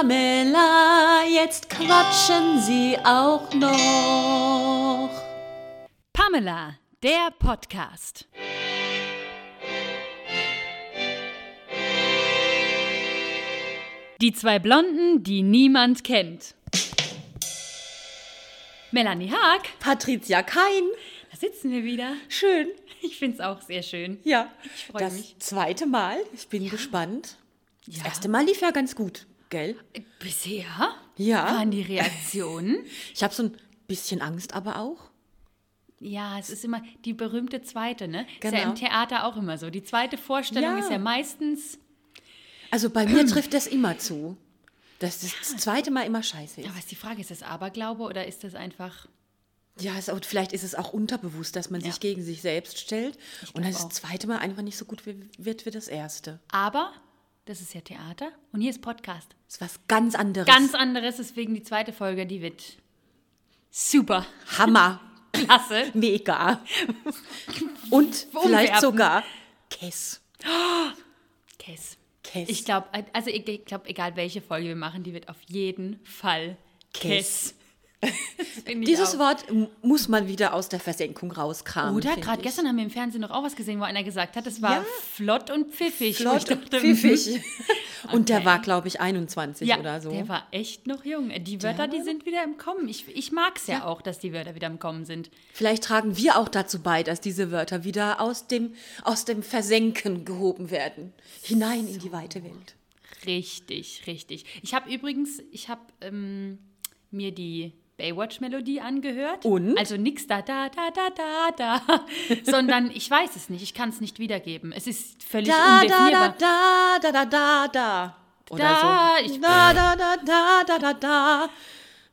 Pamela, jetzt quatschen sie auch noch. Pamela, der Podcast. Die zwei Blonden, die niemand kennt. Melanie Haag, Patricia Kein. da sitzen wir wieder. Schön. Ich finde es auch sehr schön. Ja, Ich freu das mich. zweite Mal. Ich bin gespannt. Das Ja. erste Mal lief ja ganz gut, gell? Bisher Ja. waren die Reaktionen. Ich habe so ein bisschen Angst aber auch. Ja, es ist immer die berühmte zweite, ne? Ist ja Genau. im Theater auch immer so. Die zweite Vorstellung Ja. ist ja meistens. Also bei mir trifft das immer zu. Dass das, das zweite Mal immer scheiße ist. Aber ist die Frage, ist das Aberglaube oder ist das einfach. Ja, auch, vielleicht ist es auch unterbewusst, dass man Ja. sich gegen sich selbst stellt und dann das zweite Mal einfach nicht so gut wird wie das erste. Aber das ist ja Theater und hier ist Podcast. Das ist was ganz anderes. Ganz anderes, deswegen die zweite Folge, die wird super. Hammer. Klasse. Mega. Und vielleicht sogar Kess. Kess. Kess. Ich glaube, also ich, ich glaube, egal welche Folge wir machen, die wird auf jeden Fall Kess. Kess. Dieses auch. Wort muss man wieder aus der Versenkung rauskramen. Oder gerade gestern haben wir im Fernsehen noch auch was gesehen, wo einer gesagt hat, das war Ja. flott und pfiffig. Flott und dachte, hm, pfiffig. Und der Okay. war, glaube ich, 21 Ja, oder so. der war echt noch jung. Die Wörter, die sind wieder im Kommen. Ich, ich mag es ja. auch, dass die Wörter wieder im Kommen sind. Vielleicht tragen wir auch dazu bei, dass diese Wörter wieder aus dem, aus dem Versenken gehoben werden. Hinein in die weite Welt. Richtig, richtig. Ich habe übrigens, ich habe ähm, mir die Baywatch-Melodie angehört. Und? Also nix da, da, da, da, da, da, sondern ich weiß es nicht. Ich kann es nicht wiedergeben. Es ist völlig Da, da, da, undefinierbar. da, da, da, da, da. Oder Da, so. ich- da, da, da, da, da, da, da.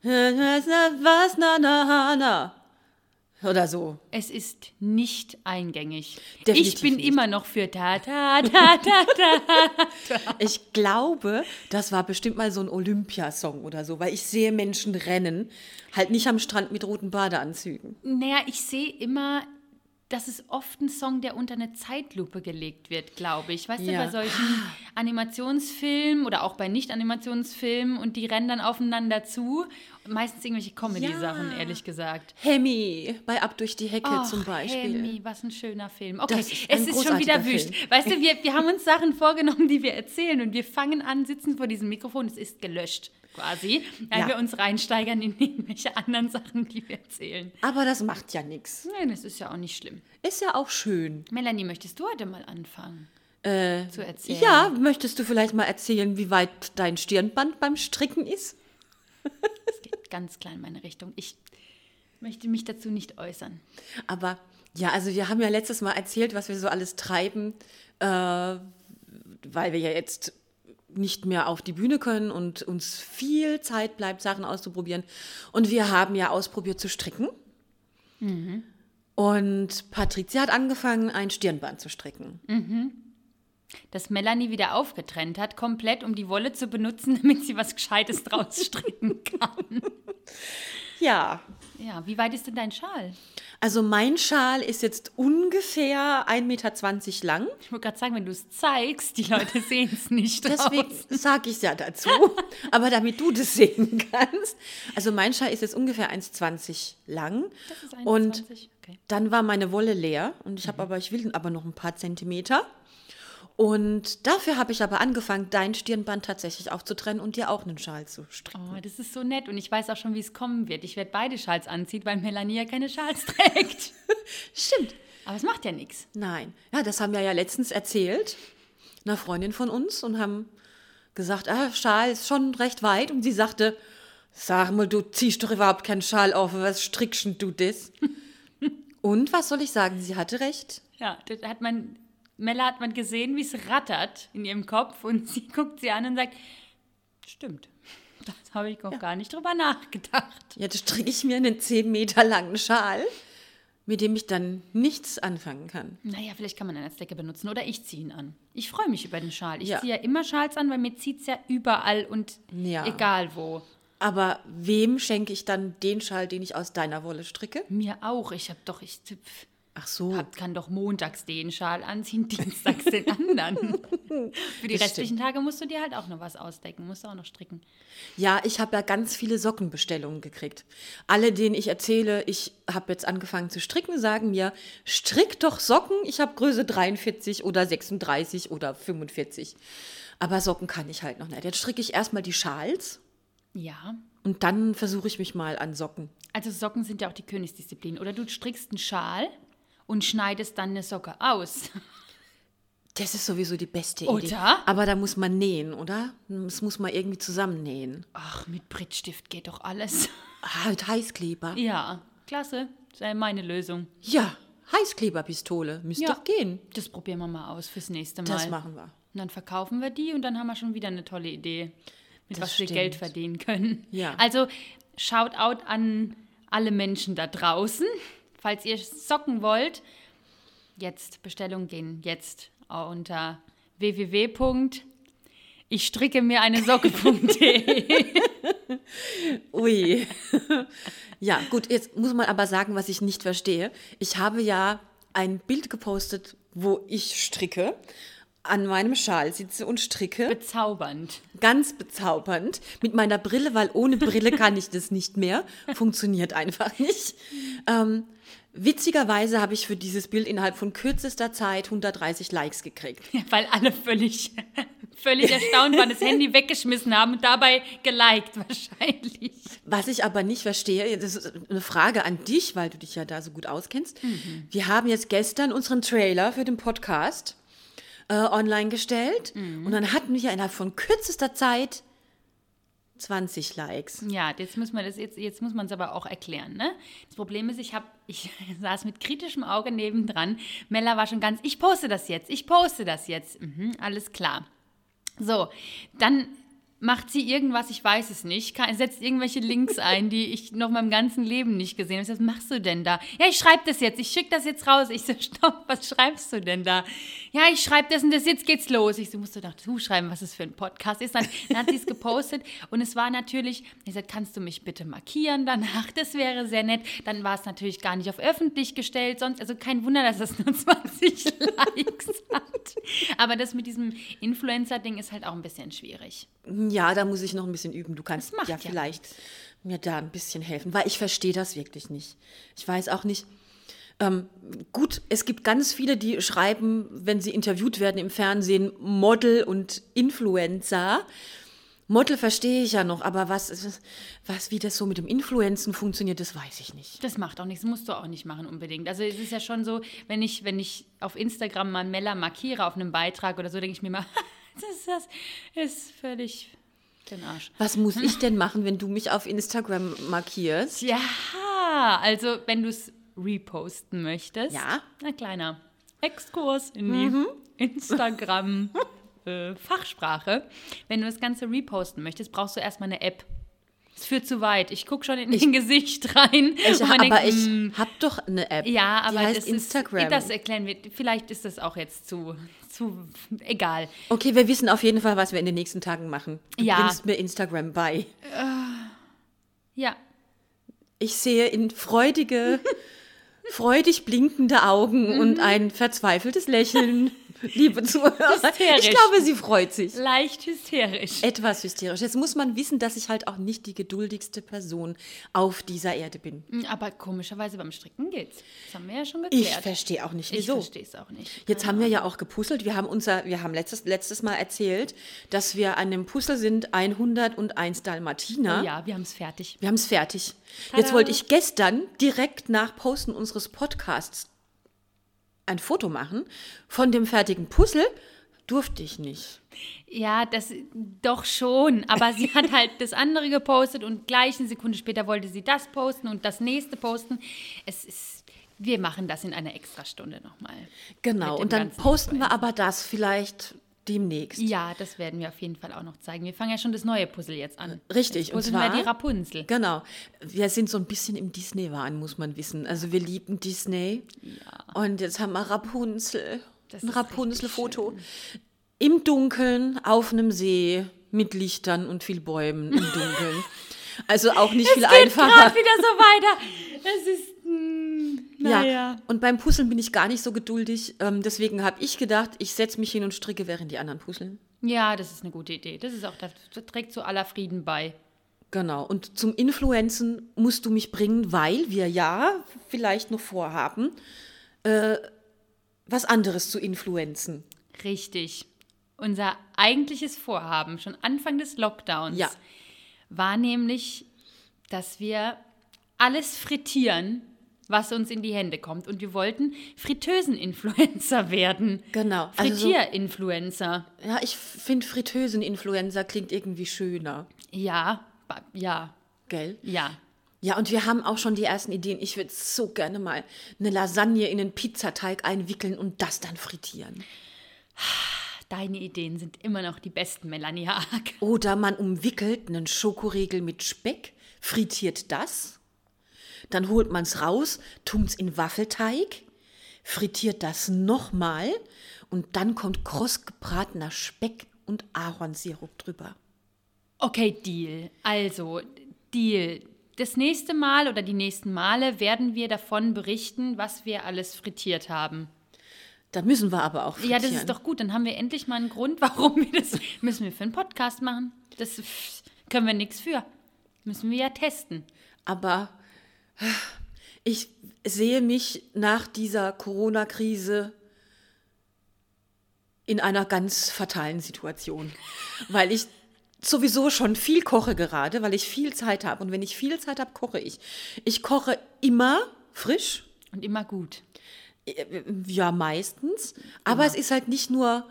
Was, na, na, na. Oder so. Es ist nicht eingängig. Definitiv ich bin nicht. immer noch für da, da, da, da, da. Ich glaube, das war bestimmt mal so ein Olympiasong oder so, weil ich sehe Menschen rennen, halt nicht am Strand mit roten Badeanzügen. Naja, ich sehe immer, dass es oft ein Song, der unter eine Zeitlupe gelegt wird, glaube ich. Weißt Ja. du, bei solchen Animationsfilmen oder auch bei Nicht-Animationsfilmen und die rennen dann aufeinander zu. Meistens irgendwelche Comedy-Sachen, Ja. ehrlich gesagt. Hemi bei Ab durch die Hecke Ach, zum Beispiel. Hemi, was ein schöner Film. Okay, Das ist es ist schon wieder wüst. Weißt du, wir, wir haben uns Sachen vorgenommen, die wir erzählen und wir fangen an, sitzen vor diesem Mikrofon, es ist gelöscht quasi, weil Ja. wir uns reinsteigern in irgendwelche anderen Sachen, die wir erzählen. Aber das macht ja nichts. Nein, das ist ja auch nicht schlimm. Ist ja auch schön. Melanie, möchtest du heute mal anfangen Äh, zu erzählen? ja, möchtest du vielleicht mal erzählen, wie weit dein Stirnband beim Stricken ist? Es geht ganz klein in meine Richtung. Ich möchte mich dazu nicht äußern. Aber ja, also wir haben ja letztes Mal erzählt, was wir so alles treiben, äh, weil wir ja jetzt nicht mehr auf die Bühne können und uns viel Zeit bleibt, Sachen auszuprobieren. Und wir haben ja ausprobiert zu stricken. Und Patricia hat angefangen, ein Stirnband zu stricken. Dass Melanie wieder aufgetrennt hat, komplett, um die Wolle zu benutzen, damit sie was Gescheites draus stricken kann. Ja, Ja, wie weit ist denn dein Schal? also mein Schal ist jetzt ungefähr 1,20 Meter lang. Ich wollte gerade sagen, wenn du es zeigst, die Leute sehen es nicht. Deswegen sage ich es ja dazu. Aber damit du das sehen kannst. Also mein Schal ist jetzt ungefähr 1,20 lang. Das ist Und 1,20, okay. dann war meine Wolle leer. Und ich habe aber, ich will aber noch ein paar Zentimeter. Und dafür habe ich aber angefangen, dein Stirnband tatsächlich aufzutrennen und dir auch einen Schal zu stricken. Oh, das ist so nett und ich weiß auch schon, wie es kommen wird. Ich werde beide Schals anziehen, weil Melanie ja keine Schals trägt. Stimmt. Aber es macht ja nichts. Nein. Ja, das haben wir ja letztens erzählt, einer Freundin von uns, und haben gesagt, ah, Schal ist schon recht weit. Und sie sagte, sag mal, du ziehst doch überhaupt keinen Schal auf, was strickst du das? und was soll ich sagen? Sie hatte recht. Ja, das hat man, Mella hat man gesehen, wie es rattert in ihrem Kopf und sie guckt sie an und sagt, stimmt, das habe ich noch gar nicht drüber nachgedacht. Jetzt stricke ich mir einen 10 Meter langen Schal, mit dem ich dann nichts anfangen kann. Naja, vielleicht kann man ihn als Decke benutzen oder ich ziehe ihn an. Ich freue mich über den Schal. Ich Ja. ziehe ja immer Schals an, weil mir zieht es ja überall und Ja. egal wo. Aber wem schenke ich dann den Schal, den ich aus deiner Wolle stricke? Mir auch. Ich habe doch, ich, pf, Ach so. Hat, kann doch montags den Schal anziehen, dienstags den anderen. Für die Das restlichen Tage musst du dir halt auch noch was ausdecken, musst du auch noch stricken. Ja, ich habe ja ganz viele Sockenbestellungen gekriegt. Alle, denen ich erzähle, ich habe jetzt angefangen zu stricken, sagen mir, strick doch Socken. Ich habe Größe 43 oder 36 oder 45. Aber Socken kann ich halt noch nicht. Jetzt stricke ich erstmal die Schals Ja. und dann versuche ich mich mal an Socken. Also Socken sind ja auch die Königsdisziplin. Oder du strickst einen Schal und schneidest dann eine Socke aus. Das ist sowieso die beste Idee. Oder? Aber da muss man nähen, oder? Das muss man irgendwie zusammennähen. Ach, mit Brittstift geht doch alles. Ah, mit Heißkleber. Ja, klasse. Das wäre meine Lösung. Ja, Heißkleberpistole. Müsste Ja. doch gehen. Das probieren wir mal aus fürs nächste Mal. Das machen wir. Und dann verkaufen wir die und dann haben wir schon wieder eine tolle Idee, mit Das was wir stimmt. Geld verdienen können. Ja. Also Shoutout an alle Menschen da draußen. Falls ihr Socken wollt, jetzt Bestellung gehen jetzt unter www. Ich stricke mir eine Socke.de. Ui. ja, gut, jetzt muss man aber sagen, was ich nicht verstehe. Ich habe ja ein Bild gepostet, wo ich stricke, an meinem Schal sitze und stricke. Bezaubernd. Ganz bezaubernd. Mit meiner Brille, weil ohne Brille kann ich das nicht mehr. Funktioniert einfach nicht. Ähm, witzigerweise habe ich für dieses Bild innerhalb von kürzester Zeit 130 Likes gekriegt. Ja, weil alle völlig, völlig erstaunt waren, das Handy weggeschmissen haben und dabei geliked wahrscheinlich. Was ich aber nicht verstehe, das ist eine Frage an dich, weil du dich ja da so gut auskennst. Wir haben jetzt gestern unseren Trailer für den Podcast äh, online gestellt und dann hatten wir innerhalb von kürzester Zeit 20 Likes. Ja, jetzt muss man das jetzt, jetzt es aber auch erklären. Ne? Das Problem ist, ich habe, ich saß mit kritischem Auge nebendran. Mella war schon ganz, ich poste das jetzt, ich poste das jetzt. Mhm, alles klar. So, dann macht sie irgendwas, ich weiß es nicht, kann- setzt irgendwelche Links ein, die ich noch meinem ganzen Leben nicht gesehen habe. Was machst du denn da? Ja, ich schreibe das jetzt, ich schicke das jetzt raus. Ich so, stopp, was schreibst du denn da? Ja, ich schreibe das und das, jetzt geht's los. Ich so, musst du doch du schreiben, was es für ein Podcast ist. Dann, dann hat sie es gepostet und es war natürlich, ich sagte, kannst du mich bitte markieren danach? Das wäre sehr nett. Dann war es natürlich gar nicht auf öffentlich gestellt, sonst, also kein Wunder, dass es nur 20 Likes hat. Aber das mit diesem Influencer-Ding ist halt auch ein bisschen schwierig. Ja, da muss ich noch ein bisschen üben. Du kannst ja ja vielleicht mir da ein bisschen helfen, weil ich verstehe das wirklich nicht. Ich weiß auch nicht. Ähm, gut, es gibt ganz viele, die schreiben, wenn sie interviewt werden im Fernsehen, Model und Influencer. Model verstehe ich ja noch, aber was, was, wie das so mit dem Influenzen funktioniert, das weiß ich nicht. Das macht auch nichts, musst du auch nicht machen unbedingt. Also es ist ja schon so, wenn ich, wenn ich auf Instagram mal Mella markiere auf einem Beitrag oder so, denke ich mir mal, das ist, das ist völlig den Arsch. Was muss ich denn machen, wenn du mich auf Instagram markierst? Ja, also wenn du es reposten möchtest. Ja. Ein kleiner Exkurs in die Instagram äh, Fachsprache. Wenn du das Ganze reposten möchtest, brauchst du erstmal eine App. Es führt zu weit. Ich gucke schon in dein Gesicht rein. Ich, aber denkt, ich habe doch eine App. ja, aber die heißt das Instagram. Ist, das erklären wir. Vielleicht ist das auch jetzt zu, zu egal. Okay, wir wissen auf jeden Fall, was wir in den nächsten Tagen machen. Du Ja. bringst mir Instagram bei. Ja, Ich sehe in freudige, freudig blinkende Augen Mhm. und ein verzweifeltes Lächeln, liebe Zuhörer. Hysterisch. Ich glaube, sie freut sich. leicht hysterisch. Etwas hysterisch. Jetzt muss man wissen, dass ich halt auch nicht die geduldigste Person auf dieser Erde bin. Aber komischerweise beim Stricken geht's. Das haben wir ja schon Ich geklärt. verstehe auch nicht, Ich wieso. verstehe es auch nicht. Jetzt haben wir ja auch gepuzzelt. Wir haben unser, wir haben letztes, letztes Mal erzählt, dass wir an dem Puzzle sind 101 Dalmatiner. Oh ja, wir haben es fertig. Wir haben es fertig. Tada. Jetzt wollte ich gestern direkt nach Posten unseres Podcasts ein Foto machen von dem fertigen Puzzle. Durfte ich nicht. Ja, das doch schon. Aber sie hat halt das andere gepostet und gleich eine Sekunde später wollte sie das posten und das nächste posten. Es ist. Wir machen das in einer Extrastunde nochmal. Genau. Und dann posten wir aber das vielleicht demnächst. Ja, das werden wir auf jeden Fall auch noch zeigen. Wir fangen ja schon das neue Puzzle jetzt an. Richtig, Jetzt und zwar- die Rapunzel. Genau. Wir sind so ein bisschen im Disney-Wahn, muss man wissen. Also wir lieben Disney. Und jetzt haben wir Rapunzel. Das ein Rapunzel-Foto. Im Dunkeln, auf einem See, mit Lichtern und viel Bäumen im Dunkeln. Also auch nicht viel Geht einfacher. gerade wieder so weiter. Es ist. Mm, Ja, Naja. und beim Puzzeln bin ich gar nicht so geduldig. Ähm, deswegen habe ich gedacht, ich setze mich hin und stricke, während die anderen puzzeln. Ja, das ist eine gute Idee. Das ist auch, das trägt zu aller Frieden bei. Genau. Und zum Influenzen musst du mich bringen, weil wir ja vielleicht noch vorhaben, äh, was anderes zu influenzen. Richtig. Unser eigentliches Vorhaben, schon Anfang des Lockdowns, Ja. war nämlich, dass wir alles frittieren, was uns in die Hände kommt. Und wir wollten Fritteusen-Influencer werden. Genau. Also so- Frittier-Influencer. Ja, ich finde Fritteusen-Influencer klingt irgendwie schöner, Ja, ja, gell? ja. Ja, und wir haben auch schon die ersten Ideen. Ich würde so gerne mal eine Lasagne in einen Pizzateig einwickeln und das dann frittieren. Deine Ideen sind immer noch die besten, Melanie Haag. Oder man umwickelt einen Schokoriegel mit Speck, frittiert das, dann holt man es raus, tut es in Waffelteig, frittiert das nochmal und dann kommt kross gebratener Speck und Ahornsirup drüber. Okay, Deal. Also, Deal. Das nächste Mal oder die nächsten Male werden wir davon berichten, was wir alles frittiert haben. Da müssen wir aber auch Ja, frittieren. das ist doch gut. Dann haben wir endlich mal einen Grund, warum wir das müssen wir für einen Podcast machen. Das können wir nichts für. Müssen wir ja testen. Aber ich sehe mich nach dieser Corona-Krise in einer ganz fatalen Situation, weil ich sowieso schon viel koche gerade, weil ich viel Zeit habe. Und wenn ich viel Zeit habe, koche ich. Ich koche immer frisch, Und immer gut. ja meistens, aber es ist halt nicht nur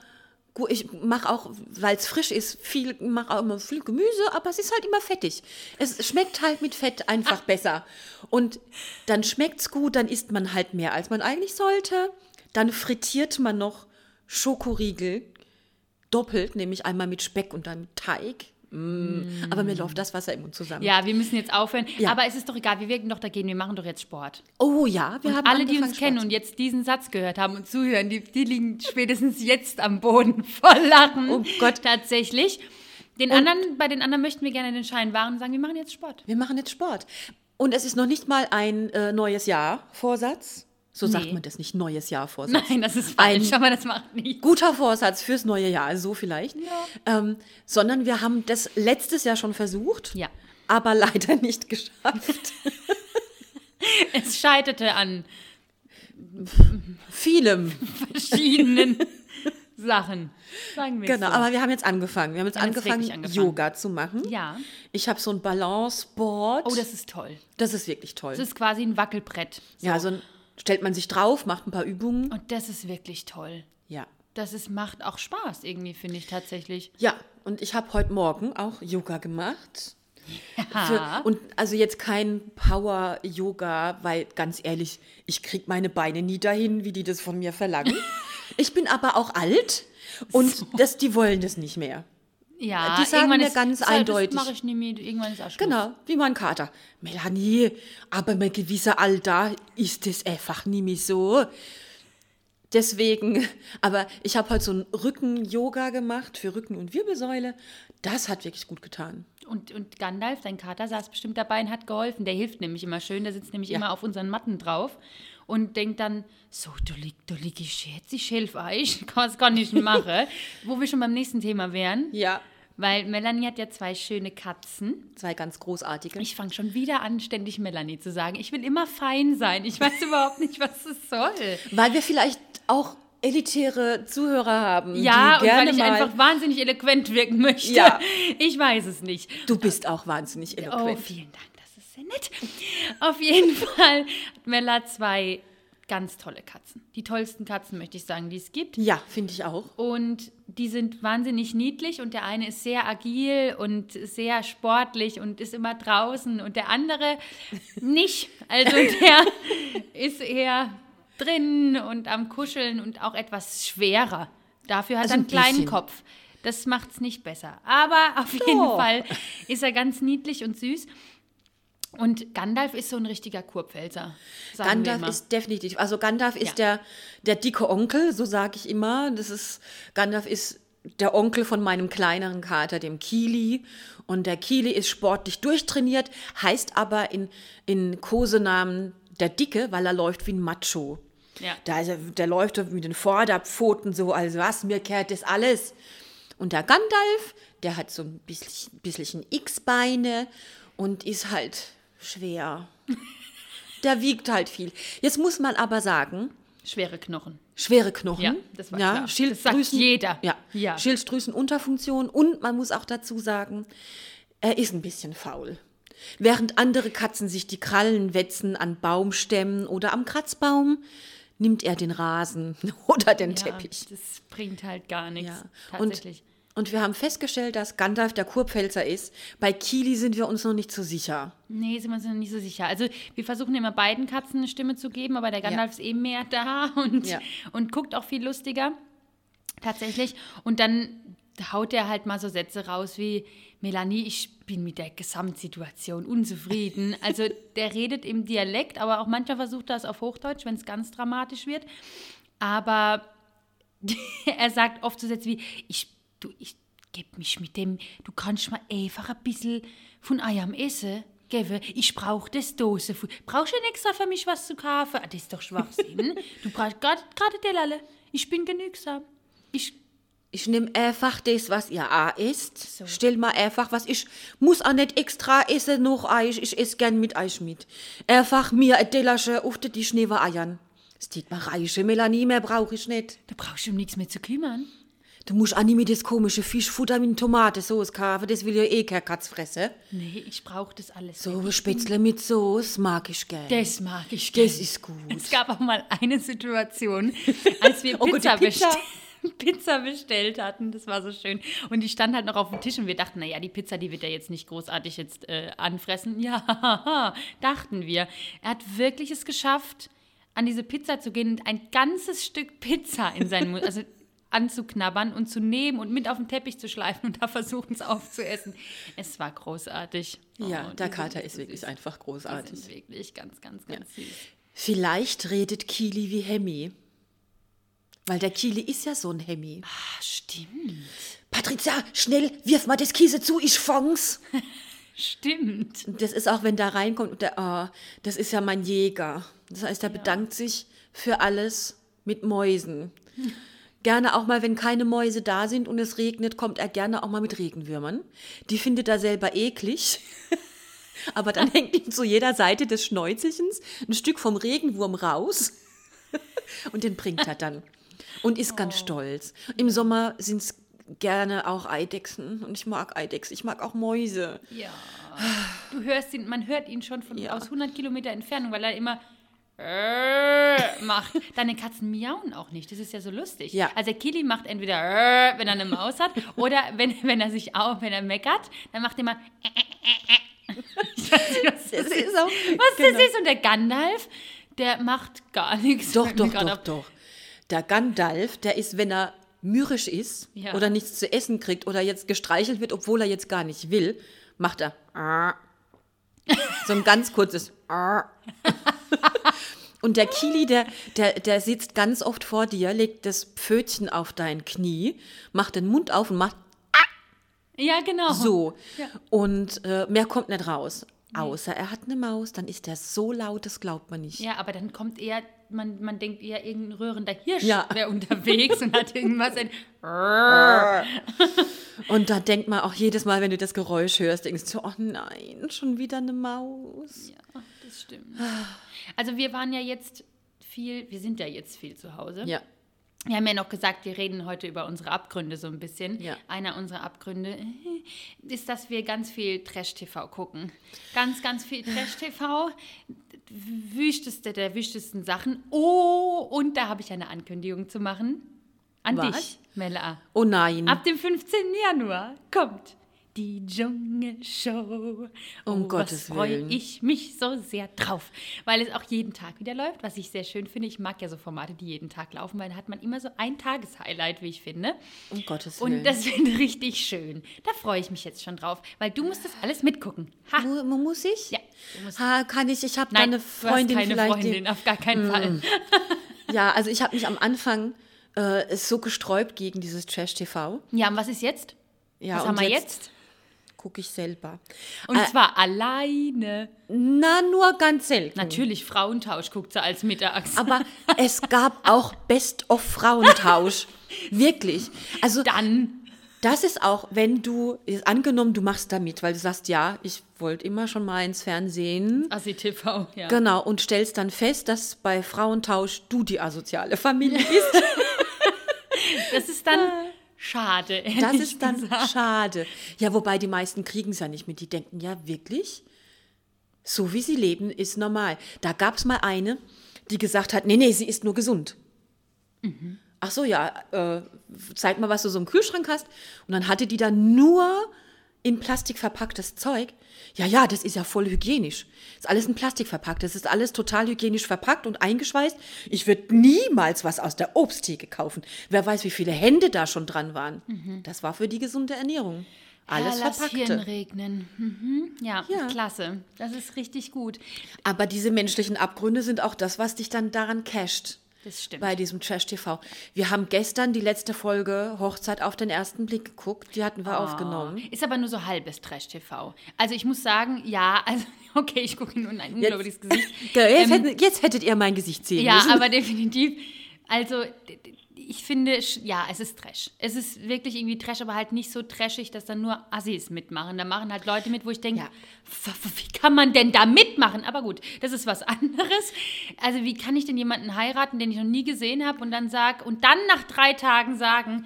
gut, ich mache auch, weil es frisch ist, viel, mache auch immer viel Gemüse, aber es ist halt immer fettig. Es schmeckt halt mit Fett einfach besser. Und dann schmeckt's gut, dann isst man halt mehr, als man eigentlich sollte. Dann frittiert man noch Schokoriegel doppelt, nämlich einmal mit Speck und dann mit Teig. Mm. Aber mir läuft das Wasser im Mund zusammen. Ja, wir müssen jetzt aufhören. Ja. Aber es ist doch egal, wir wirken doch dagegen, wir machen doch jetzt Sport. Oh ja, wir Und haben alle, die uns angefangen, kennen Sport und jetzt diesen Satz gehört haben und zuhören, die, die liegen spätestens jetzt am Boden voll Lachen. Oh Gott. Tatsächlich. Den anderen, bei den anderen möchten wir gerne den Schein wahren und sagen, wir machen jetzt Sport. Wir machen jetzt Sport. Und es ist noch nicht mal ein äh, neues Jahr Vorsatz. So sagt Nee. man das nicht, neues Jahr Vorsatz. Nein, das ist Ein- falsch, aber das macht nichts. Guter Vorsatz fürs neue Jahr, so vielleicht. Ähm, sondern wir haben das letztes Jahr schon versucht, Ja. aber leider nicht geschafft. Es scheiterte an Vielem. verschiedenen Sachen. Sagen wir Genau, so. aber wir haben jetzt angefangen. Wir haben jetzt Wir haben angefangen, angefangen. Yoga zu machen. ja. Ich habe so ein Balanceboard. Oh, das ist toll. das ist wirklich toll. Das ist quasi ein Wackelbrett. So. ja, so ein, stellt man sich drauf, macht ein paar Übungen. Und das ist wirklich toll. Ja. Das ist, macht auch Spaß irgendwie, finde ich tatsächlich. Ja, und ich habe heute Morgen auch Yoga gemacht. Ja. Für, und also jetzt kein Power-Yoga, weil ganz ehrlich, ich krieg meine Beine nie dahin, wie die das von mir verlangen. ich bin aber auch alt und das, die wollen das nicht mehr. Ja, Die sagen irgendwann mir ist, ganz das, eindeutig. Das mache ich nie mehr. Irgendwann ist auch Schluss. Genau, wie mein Kater. Melanie, aber mit gewisser Alter ist das einfach nie mehr so. Deswegen, aber ich habe heute so ein Rücken-Yoga gemacht für Rücken und Wirbelsäule. Das hat wirklich gut getan. Und, und Gandalf, dein Kater, saß bestimmt dabei und hat geholfen. Der hilft nämlich immer schön. Der sitzt nämlich Ja. immer auf unseren Matten drauf und denkt dann, so, du lieg, du lieg ich jetzt, ich helfe euch. Was kann ich machen? Wo wir schon beim nächsten Thema wären. Ja. Weil Melanie hat ja zwei schöne Katzen. Zwei ganz großartige. Ich fange schon wieder an, ständig Melanie zu sagen. Ich will immer fein sein. Ich weiß überhaupt nicht, was das soll. Weil wir vielleicht auch elitäre Zuhörer haben. Ja, und weil ich einfach wahnsinnig eloquent wirken möchte. Ja. Ich weiß es nicht. Du bist auch wahnsinnig Oh, eloquent. vielen Dank, sehr nett. Auf jeden Fall hat Mella zwei ganz tolle Katzen. Die tollsten Katzen, möchte ich sagen, die es gibt. ja, finde ich auch. Und die sind wahnsinnig niedlich und der eine ist sehr agil und sehr sportlich und ist immer draußen und der andere nicht. Also der ist eher drin und am Kuscheln und auch etwas schwerer. Dafür hat Also er ein einen kleinen bisschen. Kopf. Das macht es nicht besser. Aber auf jeden Doch. Fall ist er ganz niedlich und süß. Und Gandalf ist so ein richtiger Kurpfälzer. Gandalf ist definitiv, also Gandalf ist Ja. der, der dicke Onkel, so sage ich immer. Das ist, Gandalf ist der Onkel von meinem kleineren Kater, dem Kili. Und der Kili ist sportlich durchtrainiert, heißt aber in, in Kosenamen Der Dicke, weil er läuft wie ein Macho. Ja. Da ist er, der läuft mit den Vorderpfoten so, also was, mir kehrt das alles. Und der Gandalf, der hat so ein bisschen, bisschen X-Beine und ist halt schwer. der wiegt halt viel. Jetzt muss man aber sagen, Schwere Knochen. schwere Knochen. Ja, das war klar. Das Schilddrüsen, sagt jeder. Ja, Ja. Schilddrüsenunterfunktion und man muss auch dazu sagen, er ist ein bisschen faul. Während andere Katzen sich die Krallen wetzen an Baumstämmen oder am Kratzbaum, nimmt er den Rasen oder den Ja, Teppich. das bringt halt gar nichts. Ja. Tatsächlich. und wir haben festgestellt, dass Gandalf der Kurpfälzer ist. Bei Kili sind wir uns noch nicht so sicher. Nee, sind wir uns noch nicht so sicher. Also wir versuchen immer beiden Katzen eine Stimme zu geben, aber der Gandalf ist eben mehr da und, Ja. und guckt auch viel lustiger. Tatsächlich. Und dann haut er halt mal so Sätze raus wie, Melanie, ich bin mit der Gesamtsituation unzufrieden. Also der redet im Dialekt, aber auch manchmal versucht er es auf Hochdeutsch, wenn es ganz dramatisch wird. Aber er sagt oft so Sätze wie, ich, du, ich geb mich mit dem, du kannst mal einfach ein bisschen von Eiern essen. Gebe, ich brauche das Dose. Brauchst du extra für mich was zu kaufen? Ah, das ist doch Schwachsinn. du brauchst gerade der alle. Ich bin genügsam. Ich, Ich nehme einfach das, was ihr auch isst. Stell mal einfach was. Ich muss auch nicht extra essen noch Eis. Ich esse gern mit Eis mit. Einfach mir ein Tellerchen auf die Schneewe Eiern. Das tut mir reiche Melanie, mehr brauche ich nicht. da brauchst du um nichts mehr zu kümmern. Du musst auch nicht mit das komische Fischfutter mit Tomatensauce kaufen. Das will ja eh kein Katz fressen. Nee, ich brauche das alles. So Spätzle mit Sauce mag ich gern. Das mag ich Das gern. ist gut. Es gab auch mal eine Situation, als wir Oh Pizza, Pizza. Bestell Pizza bestellt hatten. Das war so schön. Und die stand halt noch auf dem Tisch und wir dachten, naja, die Pizza, die wird er jetzt nicht großartig jetzt äh, anfressen. Ja, dachten wir. Er hat wirklich es geschafft, an diese Pizza zu gehen und ein ganzes Stück Pizza in seinen Mund, also anzuknabbern und zu nehmen und mit auf den Teppich zu schleifen und da versuchen es aufzuessen. Es war großartig. Ja, Oh, der Kater ist wirklich süß. einfach Die großartig. sind wirklich ganz, ganz, ganz süß. Vielleicht redet Kili wie Hemmi. Weil der Kili ist ja so ein Hemmi. Ah, stimmt. Patricia, schnell, wirf mal das Kiese zu, ich fang's. Stimmt. Das ist auch, wenn da reinkommt, und der, ah, das ist ja mein Jäger. Das heißt, er bedankt sich für alles mit Mäusen. Gerne auch mal, wenn keine Mäuse da sind und es regnet, kommt er gerne auch mal mit Regenwürmern. Die findet er selber eklig. Aber dann hängt ihm zu jeder Seite des Schnäuzelchens ein Stück vom Regenwurm raus. Und den bringt er dann. Und ist ganz stolz. Im Sommer sind es gerne auch Eidechsen. Und ich mag Eidechsen. Ich mag auch Mäuse. Ja. Du hörst ihn, man hört ihn schon von Ja. aus 100 Kilometer Entfernung, weil er immer äh, macht. Deine Katzen miauen auch nicht. Das ist ja so lustig. Ja. Also der Kili macht entweder äh, wenn er eine Maus hat oder wenn, wenn er sich auch, wenn er meckert, dann macht er ich weiß nicht, was das, Das ist. ist auch- was genau. das ist. Und der Gandalf, der macht gar nichts. Doch, doch, doch, auf. doch. Der Gandalf, der ist, wenn er mürrisch ist Ja. oder nichts zu essen kriegt oder jetzt gestreichelt wird, obwohl er jetzt gar nicht will, macht er so ein ganz kurzes. Und der Kili, der, der, der sitzt ganz oft vor dir, legt das Pfötchen auf dein Knie, macht den Mund auf und macht Ja, genau. so. Ja. Und äh, mehr kommt nicht raus. Außer er hat eine Maus, dann ist der so laut, das glaubt man nicht. Ja, aber dann kommt eher, man, man denkt eher, irgendein rührender Hirsch Ja. wäre unterwegs und hat irgendwas ein Und da denkt man auch jedes Mal, wenn du das Geräusch hörst, denkst du, oh nein, schon wieder eine Maus. Ja, das stimmt. Also wir waren ja jetzt viel, wir sind ja jetzt viel zu Hause. Ja. Wir haben ja noch gesagt, wir reden heute über unsere Abgründe so ein bisschen. Ja. Einer unserer Abgründe äh, ist, dass wir ganz viel Trash-TV gucken. Ganz, ganz viel Trash-TV. Wüsteste der wüstesten Sachen. Oh, und da habe ich eine Ankündigung zu machen. An Was? dich, Mella. Oh nein. Ab dem 15. Januar kommt die Dschungelshow. Um oh, Gottes was freue ich mich so sehr drauf, weil es auch jeden Tag wieder läuft, was ich sehr schön finde. Ich mag ja so Formate, die jeden Tag laufen, weil da hat man immer so ein Tageshighlight, wie ich finde. um Gottes Willen. Und das finde ich richtig schön. Da freue ich mich jetzt schon drauf, weil du musst das alles mitgucken. Ha! Mu- mu- muss ich? Ja, Ha, kann ich? Ich habe Nein, eine du hast Freundin keine vielleicht. die- Freundin, auf gar keinen Fall. Ja, also ich habe mich am Anfang äh, so gesträubt gegen dieses Trash-TV. Ja, und was ist jetzt? Ja, was haben wir jetzt? Gucke ich selber. Und Äh, zwar alleine. na, nur ganz selten. Natürlich, Frauentausch guckt sie als mittags. Aber es gab auch Best-of-Frauentausch. Wirklich. Also Dann. das ist auch, wenn du, angenommen, du machst damit, weil du sagst, ja, ich wollte immer schon mal ins Fernsehen. Assi TV, ja. Genau, und stellst dann fest, dass bei Frauentausch du die asoziale Familie bist. Das ist dann schade. Das ist dann gesagt. schade. Ja, wobei die meisten kriegen es ja nicht mit. Die denken, ja, wirklich? So wie sie leben, ist normal. Da gab es mal eine, die gesagt hat, nee, nee, sie ist nur gesund. Ach so, ja, äh, zeig mal, was du so im Kühlschrank hast. Und dann hatte die da nur in Plastik verpacktes Zeug. Ja, ja, das ist ja voll hygienisch. Ist alles in Plastik verpackt. Das ist alles total hygienisch verpackt und eingeschweißt. Ich würde niemals was aus der Obsttheke kaufen. Wer weiß, wie viele Hände da schon dran waren. Das war für die gesunde Ernährung. Alles ja, lass Hirn regnen. Mhm. Ja, Ja. klasse. Das ist richtig gut. Aber diese menschlichen Abgründe sind auch das, was dich dann daran casht. Das stimmt. Bei diesem Trash-TV. Wir haben gestern die letzte Folge Hochzeit auf den ersten Blick geguckt. Die hatten wir aufgenommen. Ist aber nur so halbes Trash-TV. Also ich muss sagen, ja, also okay, ich gucke nur in ein unglaubliches Gesicht. Jetzt, Ähm, hätten, jetzt hättet ihr mein Gesicht sehen Ja, müssen. aber definitiv. Also, ich finde, ja, es ist Trash. Es ist wirklich irgendwie Trash, aber halt nicht so trashig, dass dann nur Assis mitmachen. Da machen halt Leute mit, wo ich denke, Ja. wie kann man denn da mitmachen? Aber gut, das ist was anderes. Also, wie kann ich denn jemanden heiraten, den ich noch nie gesehen habe und dann sag und dann nach drei Tagen sagen,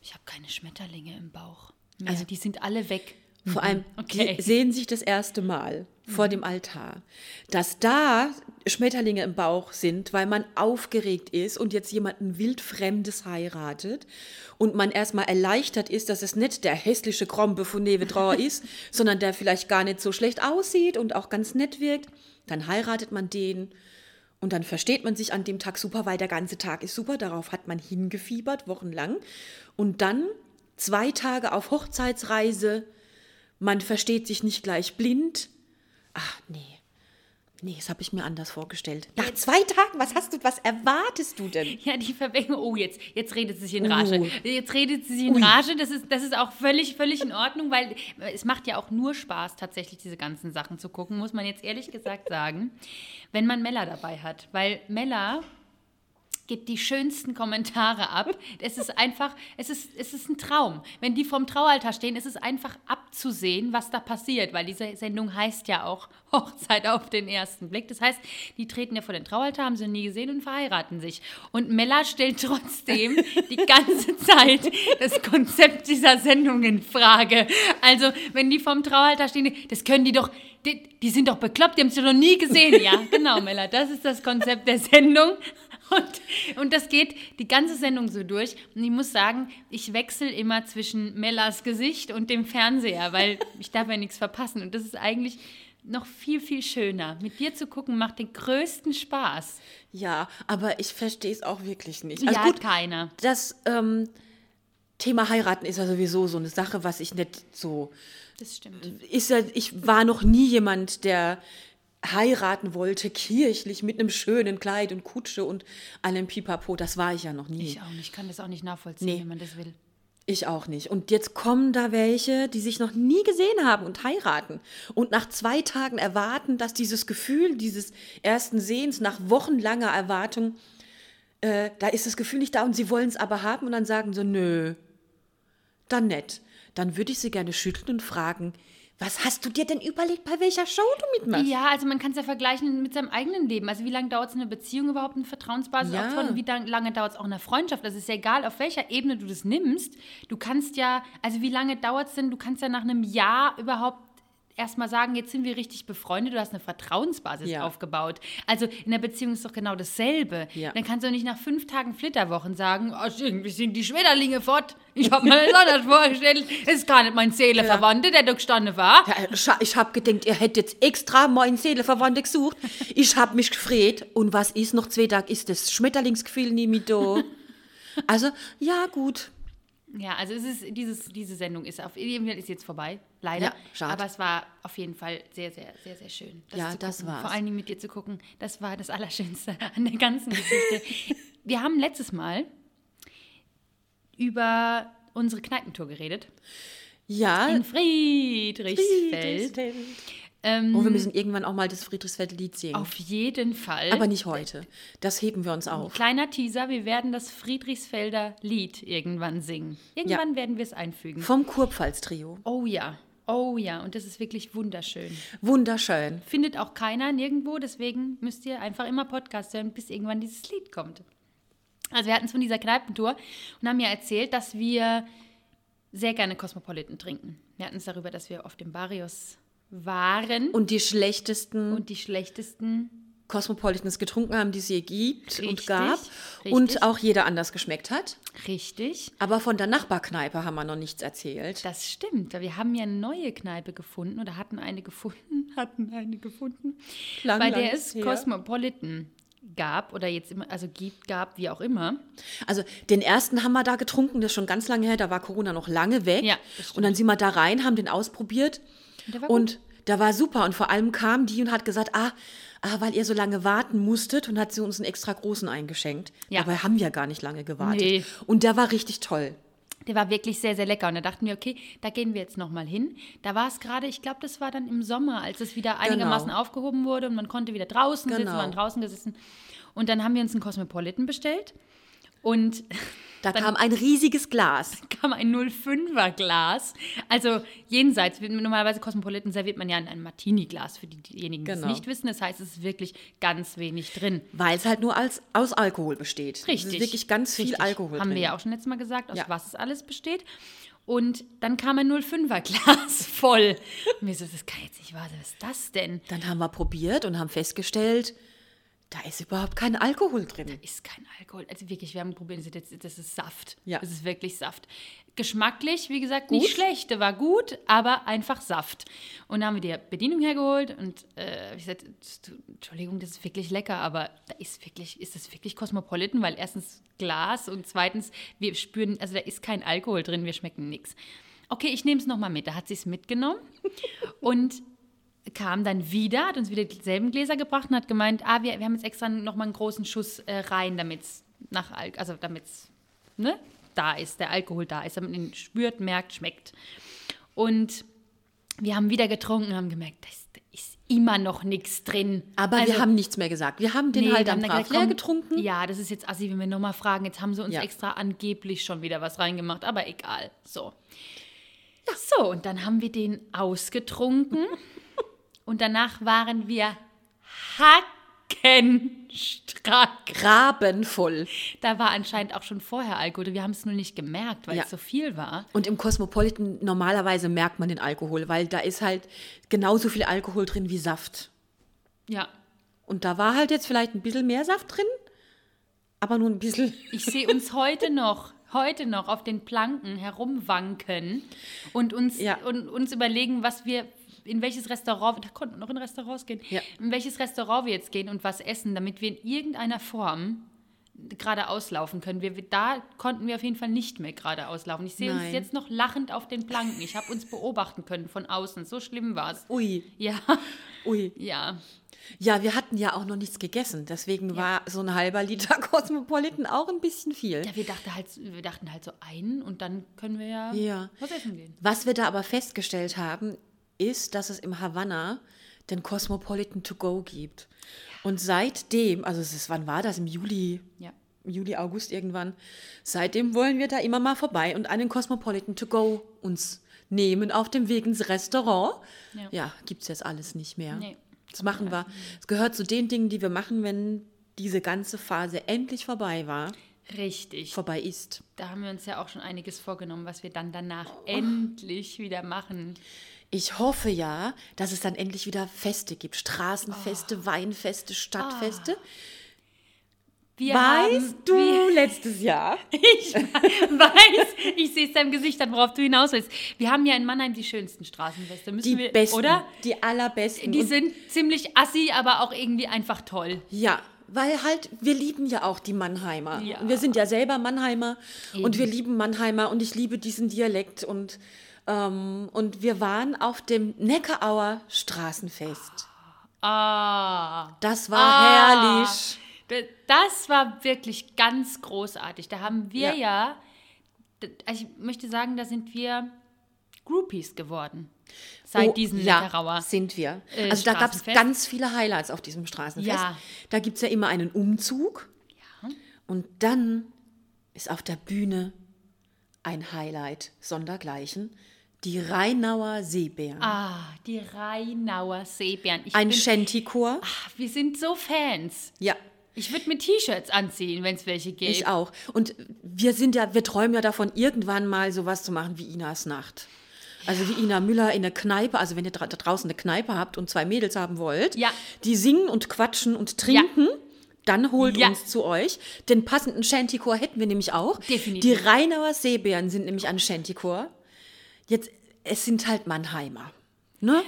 ich habe keine Schmetterlinge im Bauch. mehr. Also- die sind alle weg. Vor allem, Okay. die sehen sich das erste Mal vor dem Altar. Dass da Schmetterlinge im Bauch sind, weil man aufgeregt ist und jetzt jemanden wildfremdes heiratet und man erstmal erleichtert ist, dass es nicht der hässliche Krombe von Nevedror ist, sondern der vielleicht gar nicht so schlecht aussieht und auch ganz nett wirkt, dann heiratet man den und dann versteht man sich an dem Tag super, weil der ganze Tag ist super. Darauf hat man hingefiebert, wochenlang. Und dann zwei Tage auf Hochzeitsreise. Man versteht sich nicht gleich blind. Ach, nee. Nee, das habe ich mir anders vorgestellt. Nach zwei Tagen, was hast du, was erwartest du denn? Ja, die Verwechslung. Oh, jetzt, jetzt redet sie sich in Rage. Oh. Jetzt redet sie sich in Ui. Rage. Das ist, das ist auch völlig, völlig in Ordnung, weil es macht ja auch nur Spaß, tatsächlich diese ganzen Sachen zu gucken, muss man jetzt ehrlich gesagt sagen, wenn man Mella dabei hat. Weil Mella gibt die schönsten Kommentare ab. Es ist einfach, es ist, es ist ein Traum. Wenn die vorm Traualtar stehen, ist es einfach abzusehen, was da passiert, weil diese Sendung heißt ja auch Hochzeit auf den ersten Blick. Das heißt, die treten ja vor den Traualtar, haben sie noch nie gesehen und verheiraten sich. Und Mella stellt trotzdem die ganze Zeit das Konzept dieser Sendung in Frage. Also, wenn die vorm Traualtar stehen, das können die doch, die, die sind doch bekloppt, die haben sie noch nie gesehen. Ja, genau, Mella, das ist das Konzept der Sendung. Und, und das geht die ganze Sendung so durch. Und ich muss sagen, ich wechsle immer zwischen Mellas Gesicht und dem Fernseher, weil ich darf ja nichts verpassen. Und das ist eigentlich noch viel, viel schöner. Mit dir zu gucken macht den größten Spaß. Ja, aber ich verstehe es auch wirklich nicht. Also ja, gut, keiner. das ähm, Thema heiraten ist ja sowieso so eine Sache, was ich nicht so Das stimmt. ist ja, ich war noch nie jemand, der heiraten wollte, kirchlich, mit einem schönen Kleid und Kutsche und allem Pipapo. Das war ich ja noch nie. Ich auch nicht. Ich kann das auch nicht nachvollziehen, Nee. wenn man das will. Ich auch nicht. Und jetzt kommen da welche, die sich noch nie gesehen haben und heiraten. Und nach zwei Tagen erwarten, dass dieses Gefühl dieses ersten Sehens nach wochenlanger Erwartung, äh, da ist das Gefühl nicht da und sie wollen es aber haben und dann sagen sie, nö, dann nett. Dann würde ich sie gerne schütteln und fragen, was hast du dir denn überlegt, bei welcher Show du mitmachst? Ja, also man kann es ja vergleichen mit seinem eigenen Leben. Also wie lange dauert es eine Beziehung überhaupt, eine Vertrauensbasis Ja. aufzubauen? Und wie lang- lange dauert es auch eine Freundschaft? Das ist ja egal, auf welcher Ebene du das nimmst. Du kannst ja, also wie lange dauert es denn, du kannst ja nach einem Jahr überhaupt erstmal sagen, jetzt sind wir richtig befreundet, du hast eine Vertrauensbasis Ja. aufgebabt. Also in der Beziehung ist doch genau dasselbe. Ja. Dann kannst du nicht nach fünf Tagen Flitterwochen sagen, oh, irgendwie sind die Schmetterlinge fort. Ich habe mir das anders vorgestellt. Das ist gar nicht mein Seeleverwandter, der da gestanden war. Ja, ich hab gedacht, ihr hättet jetzt extra meinen Seelenverwandten gesucht. Ich hab mich gefreut. Und was ist noch zwei Tage? Ist das Schmetterlingsgefühl nie mit da? Also, ja, gut. Ja, also es ist dieses, diese Sendung ist auf jeden Fall ist jetzt vorbei, leider. Ja, schade. Aber es war auf jeden Fall sehr, sehr, sehr, sehr schön. Ja, zu das war's. Vor allen Dingen mit dir zu gucken, das war das Allerschönste an der ganzen Geschichte. Wir haben letztes Mal über unsere Kneipentour geredet. Ja, in Friedrichsfeld. Friedrichsfeld. Ähm, Oh, wir müssen irgendwann auch mal das Friedrichsfeld-Lied singen. auf jeden Fall. Aber nicht heute. Das heben wir uns auf. Kleiner Teaser, wir werden das Friedrichsfelder Lied irgendwann singen. Irgendwann werden wir es einfügen. Vom Kurpfalz-Trio. Oh ja, oh ja, und das ist wirklich wunderschön. Wunderschön. Findet auch keiner nirgendwo, deswegen müsst ihr einfach immer Podcast hören, bis irgendwann dieses Lied kommt. Also wir hatten es von dieser Kneipentour und haben ja erzählt, dass wir sehr gerne Cosmopolitan trinken. Wir hatten es darüber, dass wir auf dem Barrios waren und, Und die schlechtesten die schlechtesten Cosmopolitans getrunken haben, die es je gibt und Richtig, gab. richtig. Und auch jeder anders geschmeckt hat. richtig. Aber von der Nachbarkneipe haben wir noch nichts erzählt. Das stimmt. weil Wir haben ja eine neue Kneipe gefunden oder hatten eine gefunden, hatten eine gefunden, Lang, bei lang der ist es. Cosmopolitan gab oder jetzt immer, also gibt, gab, wie auch immer. Also den ersten haben wir da getrunken, das ist schon ganz lange her, da war Corona noch lange weg. Ja, und dann sind wir da rein, haben den ausprobiert. Und Und da war super. Und vor allem kam die und hat gesagt, ah, ah, weil ihr so lange warten musstet und hat sie uns einen extra großen eingeschenkt. Ja. Dabei haben wir gar nicht lange gewartet. Nee. Und der war richtig toll. Der war wirklich sehr, sehr lecker. Und da dachten wir, okay, da gehen wir jetzt nochmal hin. Da war es gerade, ich glaube, das war dann im Sommer, als es wieder einigermaßen aufgehoben wurde und man konnte wieder draußen sitzen, Genau. wir waren draußen gesessen. Und dann haben wir uns einen Cosmopolitan bestellt. Und Da kam ein riesiges Glas. kam ein 05er Glas. Also jenseits, normalerweise Cosmopolitan serviert man ja in einem Martini-Glas, für die- diejenigen, die Genau. es nicht wissen. Das heißt, es ist wirklich ganz wenig drin. Weil es halt nur als, aus Alkohol besteht. Richtig. Es ist wirklich ganz viel Richtig. Alkohol Haben drin. wir ja auch schon letztes Mal gesagt, aus Ja. was es alles besteht. Und dann kam ein 05er Glas voll. Und wir so, das kann jetzt nicht wahr sein. Was ist das denn? Dann haben wir probiert und haben festgestellt, da ist überhaupt kein Alkohol drin. Ist kein Alkohol. Also wirklich, wir haben probiert, das ist- das ist Saft. Ja. Das ist wirklich Saft. Geschmacklich, wie gesagt, nicht schlecht. Der war gut, aber einfach Saft. Und dann haben wir die Bedienung hergeholt und äh, ich gesagt, Entschuldigung, das ist wirklich lecker, aber da ist wirklich, ist das wirklich Cosmopolitan, weil erstens Glas und zweitens, wir spüren, also da ist kein Alkohol drin, wir schmecken nichts. Okay, ich nehme es nochmal mit. Da hat sie es mitgenommen und kam dann wieder, hat uns wieder dieselben Gläser gebracht und hat gemeint, ah, wir, wir haben jetzt extra nochmal einen großen Schuss äh, rein, damit es nach Al also damit's, ne, da ist, der Alkohol da ist, damit man ihn spürt, merkt, schmeckt. Und wir haben wieder getrunken und haben gemerkt, da ist, immer noch nichts drin. Aber Also, wir haben nichts mehr gesagt. Wir haben den nee, halt brav gesagt, leer getrunken. Ja, das ist jetzt assi, wenn wir nochmal fragen. Jetzt haben sie uns Ja. extra angeblich schon wieder was reingemacht, aber egal. So. So, und dann haben wir den ausgetrunken und danach waren wir hackenstrack. Grabenvoll. Da war anscheinend auch schon vorher Alkohol. Wir haben es nur nicht gemerkt, weil Ja. es so viel war. Und im Cosmopolitan normalerweise merkt man den Alkohol, weil da ist halt genauso viel Alkohol drin wie Saft. Ja. Und da war halt jetzt vielleicht ein bisschen mehr Saft drin, aber nur ein bisschen. Ich sehe uns heute noch, heute noch auf den Planken herumwanken und uns, Ja. und uns überlegen, was wir, in welches Restaurant, da konnten wir noch in Restaurants gehen, Ja. in welches Restaurant wir jetzt gehen und was essen, damit wir in irgendeiner Form gerade auslaufen können. Wir, da konnten wir auf jeden Fall nicht mehr gerade auslaufen. Ich sehe uns Nein. jetzt noch lachend auf den Planken. Ich habe uns beobachten können von außen. So schlimm war es. Ui, Ja, ui. ja. Ja, wir hatten ja auch noch nichts gegessen. Deswegen war so ein halber Liter Cosmopolitan auch ein bisschen viel. Ja, wir dachten halt, wir dachten halt so ein und dann können wir ja, Ja. was essen gehen. Was wir da aber festgestellt haben, ist, dass es im Havanna den Cosmopolitan to go gibt. Und seitdem, also es ist, wann war das? Im Juli, Ja. Juli, August irgendwann. Seitdem wollen wir da immer mal vorbei und einen Cosmopolitan to go uns nehmen auf dem Weg ins Restaurant. Ja. Ja, gibt es jetzt alles nicht mehr. Nee. Das machen wir. Es gehört zu den Dingen, die wir machen, wenn diese ganze Phase endlich vorbei war, Richtig. vorbei ist. Da haben wir uns ja auch schon einiges vorgenommen, was wir dann danach endlich wieder machen. Ich hoffe ja, dass es dann endlich wieder Feste gibt. Straßenfeste, Oh. Weinfeste, Stadtfeste. Wir weißt haben, du, letztes Jahr. Ich weiß, ich sehe es deinem Gesicht an, worauf du hinaus willst. Wir haben ja in Mannheim die schönsten Straßenfeste, müssen Die wir, besten, oder? die allerbesten. Die sind ziemlich assi, aber auch irgendwie einfach toll. ja, weil halt, wir lieben ja auch die Mannheimer. Ja. Wir sind ja selber Mannheimer und wir lieben Mannheimer und ich liebe diesen Dialekt. Und, ähm, und wir waren auf dem Neckarauer Straßenfest. Ah. Das war Ah. herrlich. Das war wirklich ganz großartig. Da haben wir Ja. ja, also ich möchte sagen, da sind wir Groupies geworden. Seit Oh, diesem ja, Neckarauer. sind wir. äh, also da gab es ganz viele Highlights auf diesem Straßenfest. Ja. Da gibt es ja immer einen Umzug. Und dann ist auf der Bühne ein Highlight sondergleichen. Die Rheinauer Seebären. Ah, die Rheinauer Seebären. Ich ein Shantychor. Ach, wir sind so Fans. Ja, Ich würde mir T-Shirts anziehen, wenn es welche gibt. ich auch. Und wir sind ja, wir träumen ja davon, irgendwann mal sowas zu machen wie Inas Nacht. Also wie Ina Müller in der Kneipe, also wenn ihr dra da draußen eine Kneipe habt und zwei Mädels haben wollt, Ja. die singen und quatschen und trinken, dann holt Ja. uns zu euch. Den passenden Shantychor hätten wir nämlich auch. Definitiv. Die Rheinauer Seebären sind nämlich ein Shantychor. Jetzt, es sind halt Mannheimer. Ne?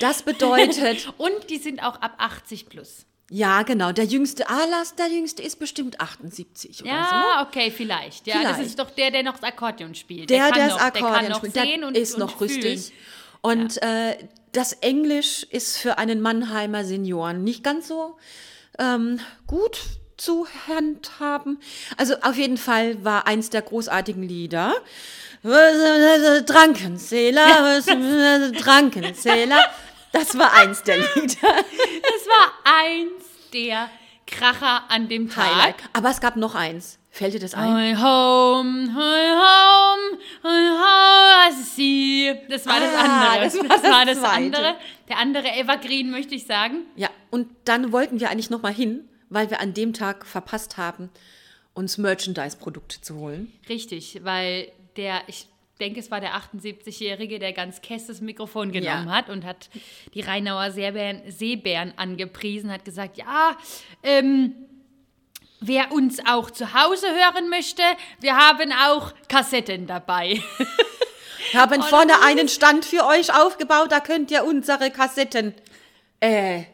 Das bedeutet, Und die sind auch ab 80 plus. ja genau, der jüngste, Alas, der jüngste ist bestimmt 78 oder so. Ja, okay, vielleicht. Ja, das Vielleicht. ist doch der, der noch das Akkordeon spielt. Der, der noch, das Akkordeon spielt, sehen der und, ist und noch rüstig. Und äh, das Englisch ist für einen Mannheimer Senioren nicht ganz so ähm, gut zu handhaben. Also auf jeden Fall war eins der großartigen Lieder. Drankenzähler, Drankenzähler. Das war eins der Lieder. Das war eins der Kracher an dem Tag. Highlight. Aber es gab noch eins. Fällt dir das ein? Hi home, hi home, hi home, I see. Das war das Ah, andere. das war das Zweite. andere. Der andere Evergreen, möchte ich sagen. Ja, und dann wollten wir eigentlich noch mal hin, weil wir an dem Tag verpasst haben, uns Merchandise-Produkte zu holen. Richtig, weil der, ich denke, es war der 78-Jährige, der ganz kess das Mikrofon genommen Ja. hat und hat die Rheinauer Seebären, Seebären angepriesen, hat gesagt, ja, ähm, wer uns auch zu Hause hören möchte, wir haben auch Kassetten dabei. Wir haben Oh, vorne einen Stand für euch aufgebaut, da könnt ihr unsere Kassetten, äh,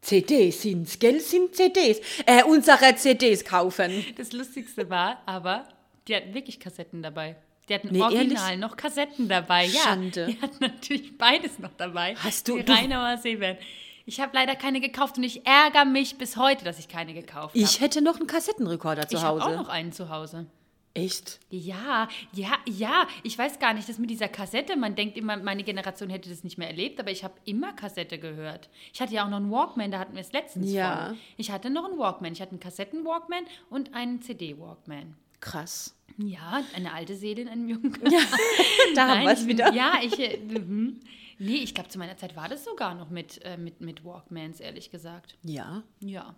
CDs sind's, gell, sind CDs, äh, unsere CDs kaufen. Das Lustigste war aber, die hatten wirklich Kassetten dabei. Die hatten Nee, original ehrlich? noch Kassetten dabei. Ja, Schande. die hatten natürlich beides noch dabei. Hast du- Die Rheinauer Seebären. Ich habe leider keine gekauft und ich ärgere mich bis heute, dass ich keine gekauft habe. Ich hätte noch einen Kassettenrekorder zu Ich habe Hause. auch noch einen zu Hause. Echt? Ja, ja, ja. Ich weiß gar nicht, das mit dieser Kassette, man denkt immer, meine Generation hätte das nicht mehr erlebt, aber ich habe immer Kassette gehört. Ich hatte ja auch noch einen Walkman, da hatten wir es letztens Ja. von. Ich hatte noch einen Walkman. Ich hatte einen Kassetten-Walkman und einen CD-Walkman. Krass. Ja, eine alte Seele in einem jungen Da haben wir es wieder. Ja, ich. Äh, mhm. nee, ich glaube, zu meiner Zeit war das sogar noch mit, äh, mit, mit Walkmans, ehrlich gesagt. Ja. Ja.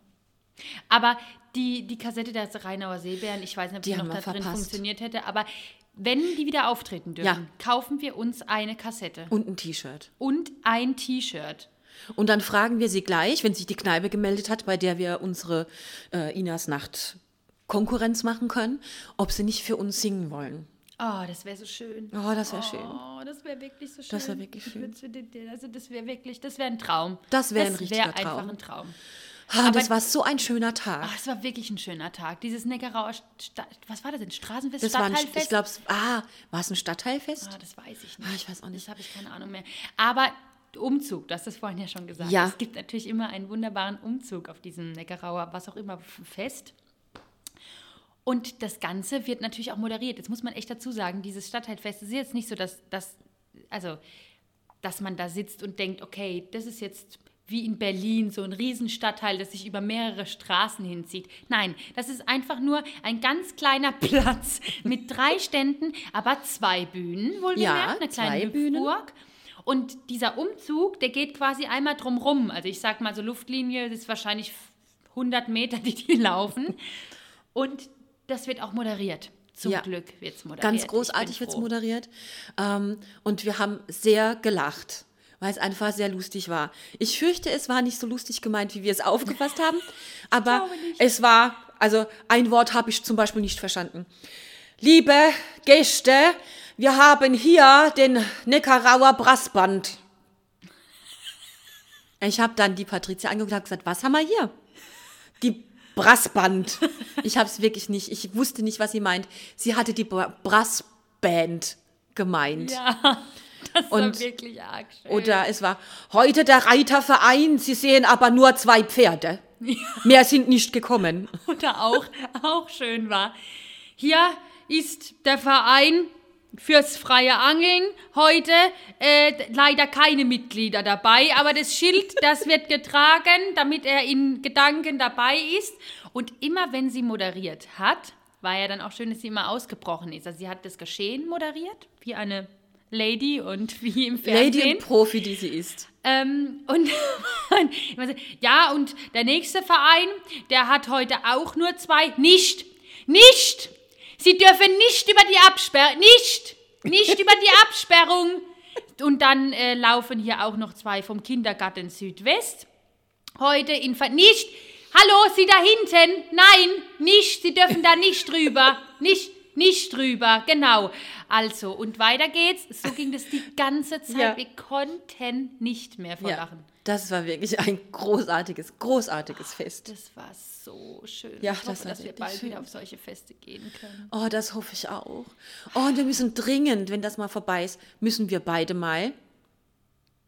Aber die, die Kassette der Rheinauer Seebären, ich weiß nicht, ob Die die, noch da drin funktioniert hätte, aber wenn die wieder auftreten dürfen, Ja. kaufen wir uns eine Kassette Und ein T-Shirt. und ein T-Shirt. Und dann fragen wir sie gleich, wenn sich die Kneipe gemeldet hat, bei der wir unsere äh, Inas Nacht Konkurrenz machen können, ob sie nicht für uns singen wollen. Oh, das wäre so schön. Oh, das wäre schön. Oh, das wäre wirklich so schön. Das wär wirklich Ich schön. Also das wäre wirklich, das wäre ein Traum. Das wär ein Das richtiger wäre einfach Traum. ein Traum. Ah, das war so ein schöner Tag. Ach, es war wirklich ein schöner Tag. Dieses Neckarauer, Sta was war das denn? Straßenfest, Das war ein, Stadtteilfest? ich glaube, ah, war es ein Stadtteilfest? Ah, das weiß ich nicht. Ah, ich weiß auch nicht. Das habe ich keine Ahnung mehr. Aber Umzug, du hast das vorhin ja schon gesagt. Ja. Es gibt natürlich immer einen wunderbaren Umzug auf diesem Neckarauer, was auch immer, Fest. Und das Ganze wird natürlich auch moderiert. Jetzt muss man echt dazu sagen, dieses Stadtteilfest ist jetzt nicht so, dass, dass, also, dass man da sitzt und denkt, okay, das ist jetzt wie in Berlin, so ein Riesenstadtteil, das sich über mehrere Straßen hinzieht. Nein, das ist einfach nur ein ganz kleiner Platz mit drei Ständen, aber zwei Bühnen, wohlgemerkt, Ja, eine kleine zwei Bühnen. Hüpfburg. Und dieser Umzug, der geht quasi einmal drumrum. Also ich sag mal so Luftlinie, das ist wahrscheinlich 100 Meter, die die laufen. Und das wird auch moderiert. Zum Ja. Glück wird es moderiert. Ganz großartig wird es moderiert. Ähm, und wir haben sehr gelacht, weil es einfach sehr lustig war. Ich fürchte, es war nicht so lustig gemeint, wie wir es aufgefasst haben. Aber es war, also ein Wort habe ich zum Beispiel nicht verstanden. Liebe Gäste, wir haben hier den Neckarauer Brassband. Ich habe dann die Patricia angeguckt und gesagt, was haben wir hier? Die Brassband. Ich habe es wirklich nicht, ich wusste nicht, was sie meint. Sie hatte die Bra Brassband gemeint. Ja, das war Und- wirklich arg schön. Oder es war heute der Reiterverein, Sie sehen aber nur zwei Pferde. Mehr sind nicht gekommen. Oder auch, auch schön war. Hier ist der Verein fürs freie Angeln heute äh, leider keine Mitglieder dabei, aber das Schild, das wird getragen, damit er in Gedanken dabei ist. Und immer wenn sie moderiert hat, war ja dann auch schön, dass sie immer ausgebrochen ist. Also sie hat das Geschehen moderiert, wie eine Lady und wie im Fernsehen. Lady und Profi, die sie ist. Ähm, und ja, und der nächste Verein, der hat heute auch nur zwei. Nicht! Nicht! Sie dürfen nicht über die Absperrung. Nicht! Nicht über die Absperrung! Und dann äh, laufen hier auch noch zwei vom Kindergarten Südwest. Heute in Ver Nicht! Hallo, Sie da hinten! Nein, nicht! Sie dürfen da nicht drüber! Nicht! Nicht drüber, genau. Also, und weiter geht's. So ging das die ganze Zeit. Ja. Wir konnten nicht mehr vor Ja, Lachen. das war wirklich ein großartiges, großartiges Fest. Das war so schön. Ja, ich hoffe, das war dass wir bald schön. wieder auf solche Feste gehen können. Oh, das hoffe ich auch. Oh, und wir müssen dringend, wenn das mal vorbei ist, müssen wir beide mal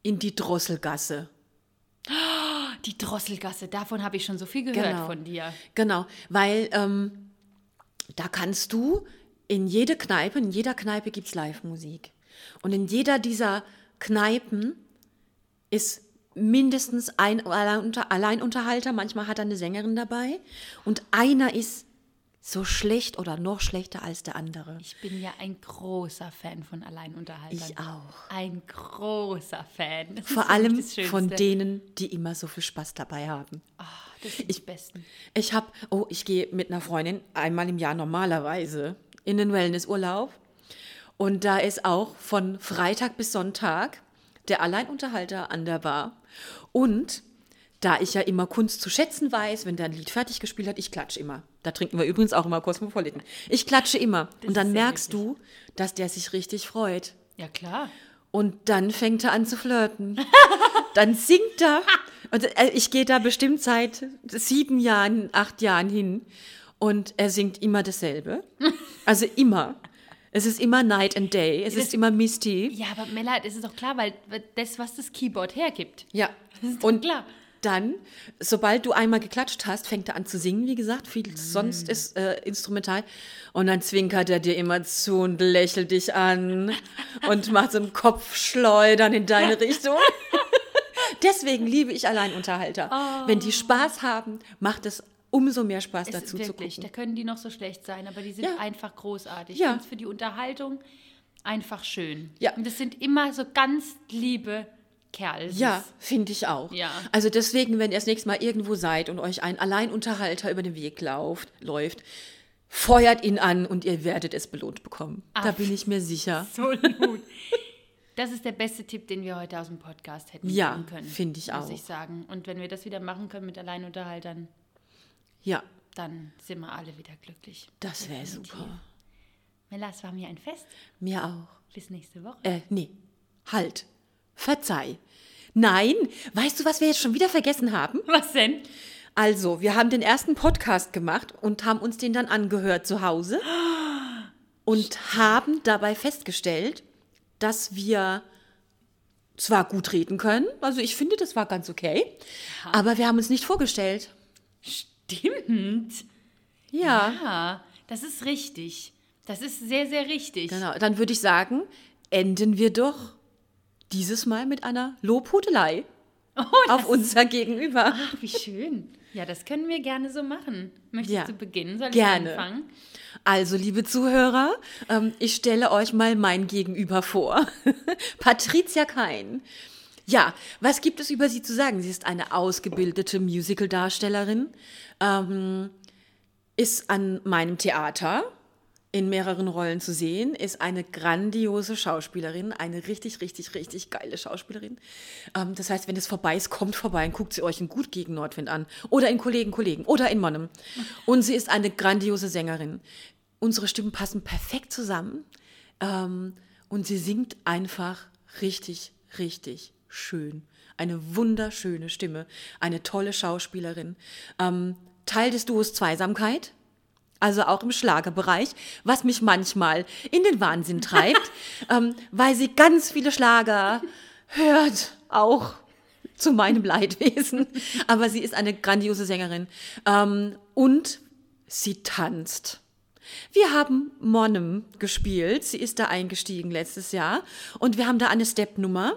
in die Drosselgasse. Die Drosselgasse, davon habe ich schon so viel gehört Genau. von dir. Genau, weil ähm, da kannst du in jede Kneipe, in jeder Kneipe gibt es Live-Musik. Und in jeder dieser Kneipen ist mindestens ein Alleinunter Alleinunterhalter, manchmal hat er eine Sängerin dabei. Und einer ist so schlecht oder noch schlechter als der andere. Ich bin ja ein großer Fan von Alleinunterhaltern. Ich auch. Ein großer Fan. Das Vor allem von denen, die immer so viel Spaß dabei haben. Ah, das sind die Besten. Ich habe, oh, ich gehe mit einer Freundin einmal im Jahr normalerweise in den Wellnessurlaub. Und da ist auch von Freitag bis Sonntag der Alleinunterhalter an der Bar. Und da ich ja immer Kunst zu schätzen weiß, wenn der ein Lied fertig gespielt hat, ich klatsche immer. Da trinken wir übrigens auch immer Cosmopolitan. Ich klatsche immer. und dann merkst du, dass der sich richtig freut. Ja, klar. Und dann fängt er an zu flirten. dann singt er. Und äh, ich gehe da bestimmt seit sieben Jahren, acht Jahren hin. Und er singt immer dasselbe. Also immer. Es ist immer Night and Day. Es ist immer Misty. Ja, aber Mella, das ist doch klar, weil das, was das Keyboard hergibt. Ja. Und klar. dann, sobald du einmal geklatscht hast, fängt er an zu singen, wie gesagt. Viel sonst ist äh, instrumental. Und dann zwinkert er dir immer zu und lächelt dich an und macht so einen Kopfschleudern in deine Richtung. Deswegen liebe ich Alleinunterhalter. Wenn die Spaß haben, macht es umso mehr Spaß Es dazu ist zu wirklich, da gucken. können die noch so schlecht sein, aber die sind Ja. einfach großartig. Ja. Für die Unterhaltung einfach schön. Ja. Und das sind immer so ganz liebe Kerls. Ja, finde ich auch. Ja. Also deswegen, wenn ihr das nächste Mal irgendwo seid und euch ein Alleinunterhalter über den Weg lauft, läuft, feuert ihn an und ihr werdet es belohnt bekommen. Da Ach. bin ich mir sicher. So gut. Das ist der beste Tipp, den wir heute aus dem Podcast hätten Ja, können. finde ich Muss auch. ich sagen. Und wenn wir das wieder machen können mit Alleinunterhaltern, Ja, dann sind wir alle wieder glücklich. das wäre super. Mella, es war mir ein Fest. Mir auch. Bis nächste Woche. Äh, nee. Halt. Verzeih. Nein, weißt du, was wir jetzt schon wieder vergessen haben? Was denn? Also, wir haben den ersten Podcast gemacht und haben uns den dann angehört zu Hause und haben dabei festgestellt, dass wir zwar gut reden können, also ich finde, das war ganz okay, aber wir haben uns nicht vorgestellt. Stimmt. Ja, Ja, das ist richtig. Das ist sehr, sehr richtig. genau. Dann würde ich sagen, enden wir doch dieses Mal mit einer Lobhudelei Oh, auf unser Gegenüber. Ach, wie schön. Ja, das können wir gerne so machen. Möchtest Ja, du beginnen? Soll gerne. ich anfangen? Also, liebe Zuhörer, ähm, ich stelle euch mal mein Gegenüber vor. Patricia Kein. Ja, was gibt es über sie zu sagen? Sie ist eine ausgebildete Musical-Darstellerin, ähm, ist an meinem Theater in mehreren Rollen zu sehen, ist eine grandiose Schauspielerin, eine richtig, richtig, richtig geile Schauspielerin. Ähm, das heißt, wenn es vorbei ist, kommt vorbei und guckt sie euch in Gut gegen Nordwind an. Oder in Kollegen, Kollegen. Oder in Monnem. Und sie ist eine grandiose Sängerin. Unsere Stimmen passen perfekt zusammen. Ähm, und sie singt einfach richtig, richtig schön. Eine wunderschöne Stimme. Eine tolle Schauspielerin. Ähm, Teil des Duos Zweisamkeit also auch im Schlagerbereich, was mich manchmal in den Wahnsinn treibt, ähm, weil sie ganz viele Schlager hört, auch zu meinem Leidwesen. Aber sie ist eine grandiose Sängerin ähm, und sie tanzt. Wir haben Monem gespielt. Sie ist da eingestiegen letztes Jahr. Und wir haben da eine Step-Nummer.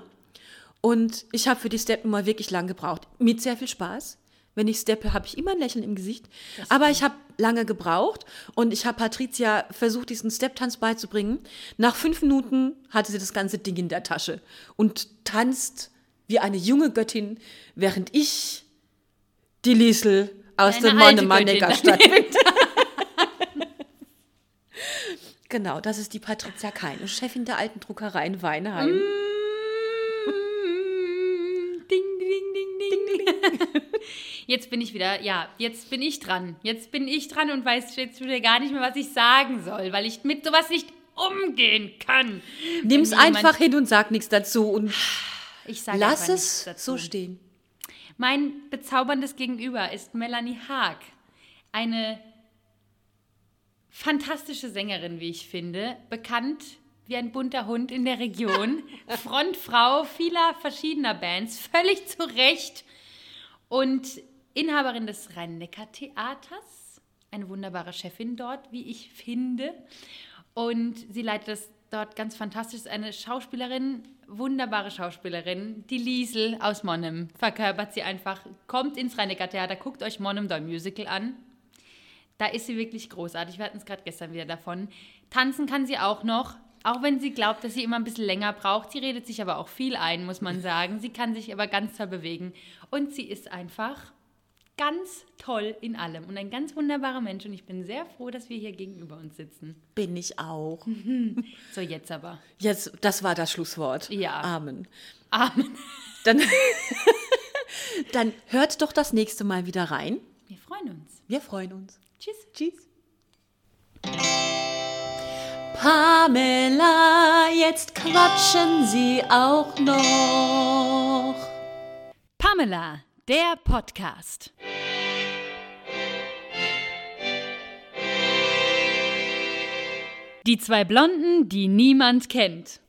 Und ich habe für die Step-Nummer wirklich lang gebraucht. Mit sehr viel Spaß. Wenn ich steppe, habe ich immer ein Lächeln im Gesicht. Aber ich habe lange gebraucht und ich habe Patricia versucht, diesen Step-Tanz beizubringen. Nach fünf Minuten hatte sie das ganze Ding in der Tasche und tanzt wie eine junge Göttin, während ich die Liesel aus alte Monnemannecker Stadt bin. Genau, das ist die Patricia Keine, Chefin der alten Druckerei in Weinheim. Mm, Ding, ding, ding, ding, ding. Jetzt bin ich wieder, ja, jetzt bin ich dran. Jetzt bin ich dran und weiß jetzt wieder gar nicht mehr, was ich sagen soll, weil ich mit sowas nicht umgehen kann. Nimm's Wenn jemand- einfach hin und sag nichts dazu und Ich sage lass es so stehen. Mein bezauberndes Gegenüber ist Melanie Haag. Eine fantastische Sängerin, wie ich finde. Bekannt wie ein bunter Hund in der Region. Frontfrau vieler verschiedener Bands. Völlig zu Recht. Und Inhaberin des Rhein-Neckar-Theaters. Eine wunderbare Chefin dort, wie ich finde. Und sie leitet das dort ganz fantastisch. Ist eine Schauspielerin, wunderbare Schauspielerin. Die Liesel aus Monnem verkörpert sie einfach. Kommt ins Rhein-Neckar-Theater, guckt euch Monnem da Musical an. Da ist sie wirklich großartig. Wir hatten es gerade gestern wieder davon. Tanzen kann sie auch noch, auch wenn sie glaubt, dass sie immer ein bisschen länger braucht. Sie redet sich aber auch viel ein, muss man sagen. Sie kann sich aber ganz toll bewegen. Und sie ist einfach ganz toll in allem und ein ganz wunderbarer Mensch. Und ich bin sehr froh, dass wir hier gegenüber uns sitzen. Bin ich auch. So, jetzt aber. Jetzt, das war das Schlusswort. Ja. Amen. Amen. Dann, dann hört doch das nächste Mal wieder rein. Wir freuen uns. Wir freuen uns. Tschüss. Tschüss. Pamela, jetzt quatschen Sie auch noch. Pamela, der Podcast. Die zwei Blonden, die niemand kennt.